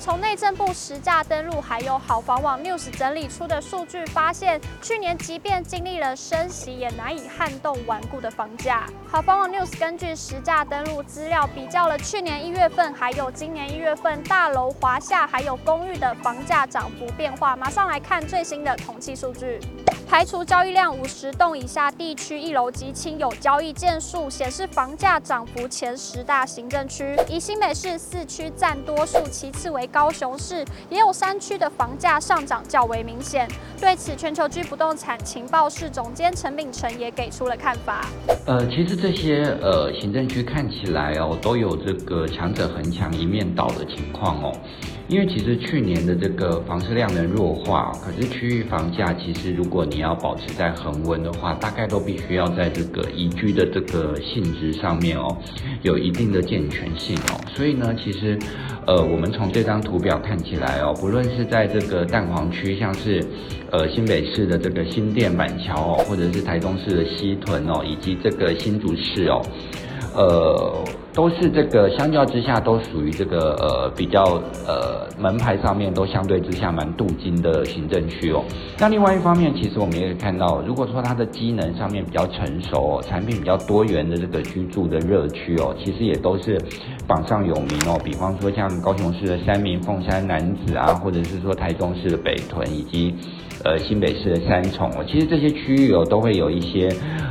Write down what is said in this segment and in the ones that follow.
从内政部实价登录，还有好房网 News 整理出的数据发现，去年即便经历了升息，也难以撼动顽固的房价。好房网 News 根据实价登录资料，比较了去年一月份还有今年一月份大楼、华夏还有公寓的房价涨幅变化。马上来看最新的统计数据。排除交易量五十栋以下地区一楼及亲友交易件数，显示房价涨幅前十大行政区，以新北市四区占多数，其次为高雄市，也有山区的房价上涨较为明显。对此，全球居不动产情报室总监陈秉成也给出了看法。呃，其实这些呃行政区看起来哦，都有这个强者恒强一面倒的情况哦。因为其实去年的这个房市量能弱化，可是区域房价其实如果你要保持在恒温的话，大概都必须要在这个宜居的这个性质上面哦，有一定的健全性哦。所以呢，其实呃，我们从这张图表看起来哦，不论是在这个蛋黄区，像是呃新北市的这个新店板桥哦，或者是台中市的西屯哦，以及这个新竹市哦。呃，都是这个相较之下，都属于这个呃比较呃门牌上面都相对之下蛮镀金的行政区哦。那另外一方面，其实我们也可以看到，如果说它的机能上面比较成熟哦，产品比较多元的这个居住的热区哦，其实也都是榜上有名哦。比方说像高雄市的三民、凤山、楠梓啊，或者是说台中市的北屯以及呃新北市的三重哦，其实这些区域哦都会有一些。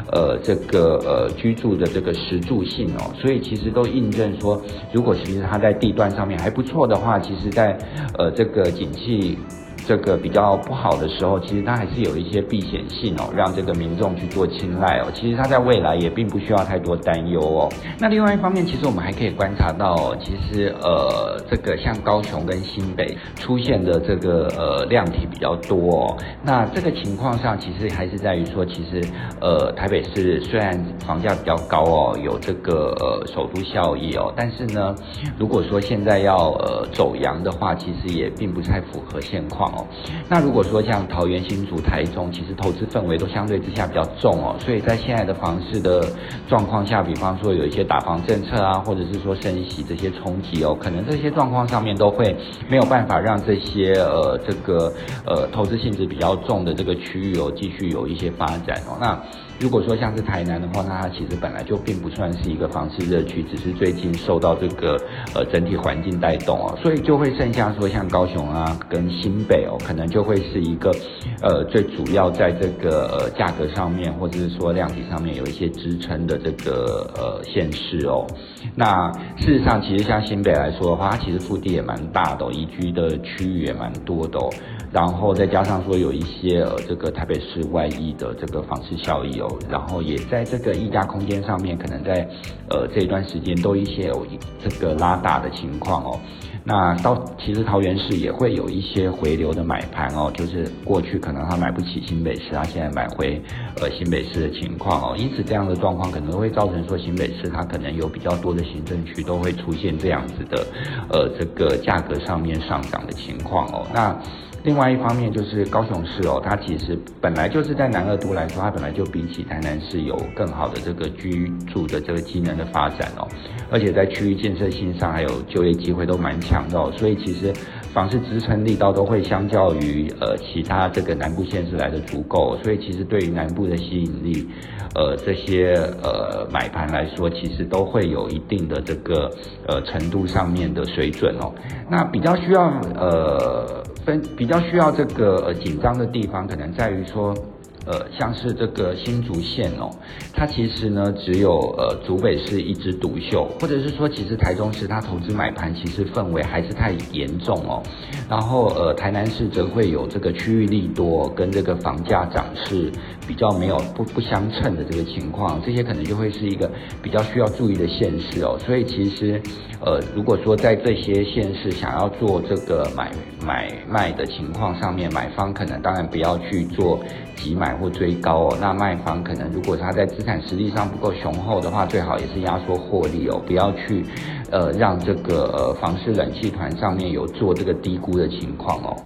呃，这个呃居住的这个实住性哦，所以其实都印证说，如果其实它在地段上面还不错的话，其实在呃这个景气。这个比较不好的时候，其实它还是有一些避险性哦，让这个民众去做青睐哦。其实它在未来也并不需要太多担忧哦。那另外一方面，其实我们还可以观察到哦，其实呃，这个像高雄跟新北出现的这个呃量体比较多哦。那这个情况上，其实还是在于说，其实呃台北市虽然房价比较高哦，有这个呃首都效益哦，但是呢，如果说现在要呃走扬的话，其实也并不太符合现况。那如果说像桃园、新竹、台中，其实投资氛围都相对之下比较重哦，所以在现在的房市的状况下，比方说有一些打房政策啊，或者是说升息这些冲击哦，可能这些状况上面都会没有办法让这些呃这个呃投资性质比较重的这个区域哦继续有一些发展哦。那如果说像是台南的话，那它其实本来就并不算是一个房市热区，只是最近受到这个呃整体环境带动哦，所以就会剩下说像高雄啊跟新北哦，可能就会是一个呃最主要在这个呃价格上面或者是说量体上面有一些支撑的这个呃县市哦。那事实上，其实像新北来说的话，它其实腹地也蛮大的哦，宜居的区域也蛮多的哦。然后再加上说有一些呃这个台北市外溢的这个房市效益哦，然后也在这个溢价空间上面，可能在呃这一段时间都一些有这个拉大的情况哦。那到其实桃园市也会有一些回流的买盘哦，就是过去可能他买不起新北市，他现在买回呃新北市的情况哦。因此这样的状况可能会造成说新北市它可能有比较多的行政区都会出现这样子的呃这个价格上面上涨的情况哦。那另外一方面就是高雄市哦，它其实本来就是在南二都来说，它本来就比起台南市有更好的这个居住的这个机能的发展哦，而且在区域建设性上还有就业机会都蛮强的哦，所以其实房市支撑力道都会相较于呃其他这个南部县市来的足够，所以其实对于南部的吸引力，呃这些呃买盘来说，其实都会有一定的这个呃程度上面的水准哦，那比较需要呃。分比较需要这个呃紧张的地方，可能在于说，呃，像是这个新竹县哦，它其实呢只有呃竹北市一枝独秀，或者是说，其实台中市它投资买盘其实氛围还是太严重哦。然后呃台南市则会有这个区域利多跟这个房价涨势比较没有不不相称的这个情况，这些可能就会是一个比较需要注意的现实哦。所以其实。呃，如果说在这些县市想要做这个买买卖的情况上面，买方可能当然不要去做急买或追高哦。那卖方可能如果他在资产实力上不够雄厚的话，最好也是压缩获利哦，不要去呃让这个房市冷气团上面有做这个低估的情况哦。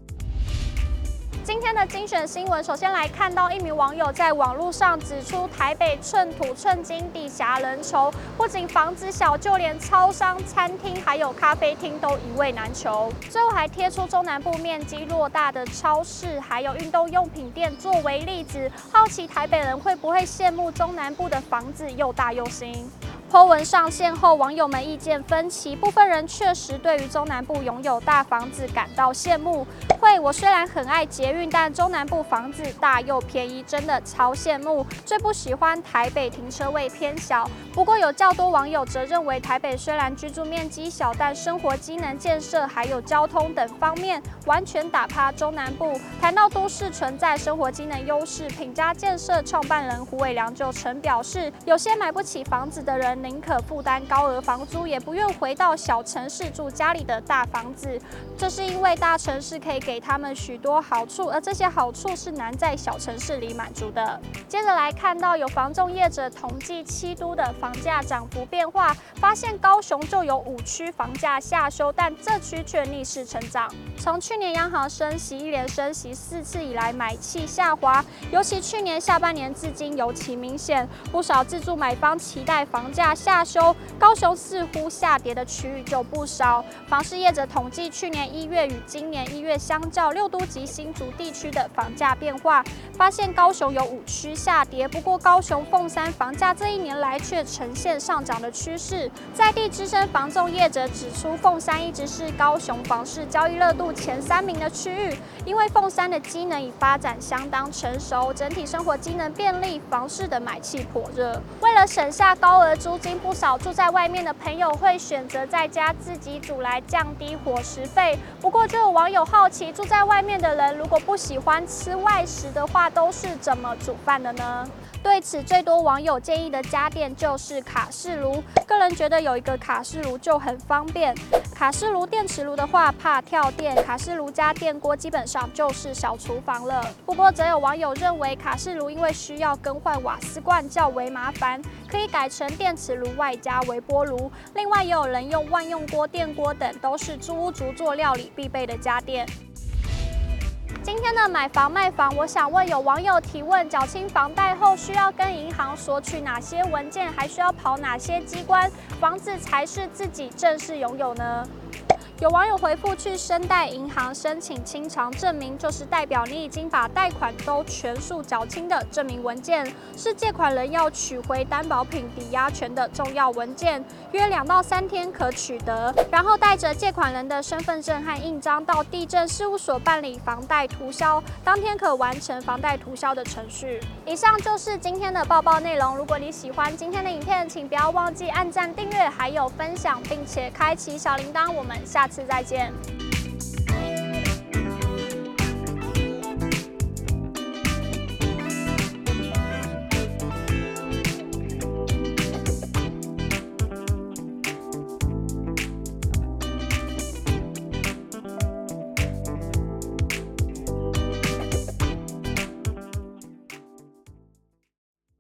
的精选新闻，首先来看到一名网友在网络上指出，台北寸土寸金，地狭人稠，不仅房子小，就连超商、餐厅还有咖啡厅都一位难求。最后还贴出中南部面积偌大的超市，还有运动用品店作为例子，好奇台北人会不会羡慕中南部的房子又大又新。Po 文上线后，网友们意见分歧，部分人确实对于中南部拥有大房子感到羡慕。会，我虽然很爱捷运，但中南部房子大又便宜，真的超羡慕。最不喜欢台北停车位偏小。不过有较多网友则认为，台北虽然居住面积小，但生活机能建设还有交通等方面完全打趴中南部。谈到都市存在生活机能优势，品家建设创办人胡伟良就曾表示，有些买不起房子的人。宁可负担高额房租，也不愿回到小城市住家里的大房子。这是因为大城市可以给他们许多好处，而这些好处是难在小城市里满足的。接着来看到有房仲业者统计七都的房价涨幅变化，发现高雄就有五区房价下修，但这区却逆势成长。从去年央行升息一连升息四次以来，买气下滑，尤其去年下半年至今尤其明显。不少自住买方期待房价下修，高雄似乎下跌的区域就不少。房市业者统计去年一月与今年一月相较，六都及新竹地区的房价变化，发现高雄有五区下跌，不过高雄凤山房价这一年来却呈现上涨的趋势。在地资深房仲业者指出，凤山一直是高雄房市交易热度前三名的区域，因为凤山的机能已发展相当成熟，整体生活机能便利，房市的买气颇热。为了省下高额租金，不少住在外面的朋友会选择在家自己煮来降低伙食费。不过，就有网友好奇，住在外面的人如果不喜欢吃外食的话，都是怎么煮饭的呢？对此，最多网友建议的家电就是卡式炉。个人觉得有一个卡式炉就很方便。卡式炉、电磁炉的话，怕跳电，卡式炉加电锅基本上就是小厨房了。不过，则有网友认为卡式炉因为需要更换瓦斯罐较为麻烦，可以改成电磁炉外加微波炉。另外，也有人用万用锅、电锅等，都是租屋族做料理必备的家电。今天的买房卖房，我想问有网友提问：缴清房贷后需要跟银行索取哪些文件？还需要跑哪些机关，房子才是自己正式拥有呢？有网友回复：去申贷银行申请清偿证明，就是代表你已经把贷款都全数缴清的证明文件，是借款人要取回担保品抵押权的重要文件，约两到三天可取得。然后带着借款人的身份证和印章到地政事务所办理房贷涂销，当天可完成房贷涂销的程序。以上就是今天的报报内容。如果你喜欢今天的影片，请不要忘记按赞、订阅，还有分享，并且开启小铃铛。我们下次再见。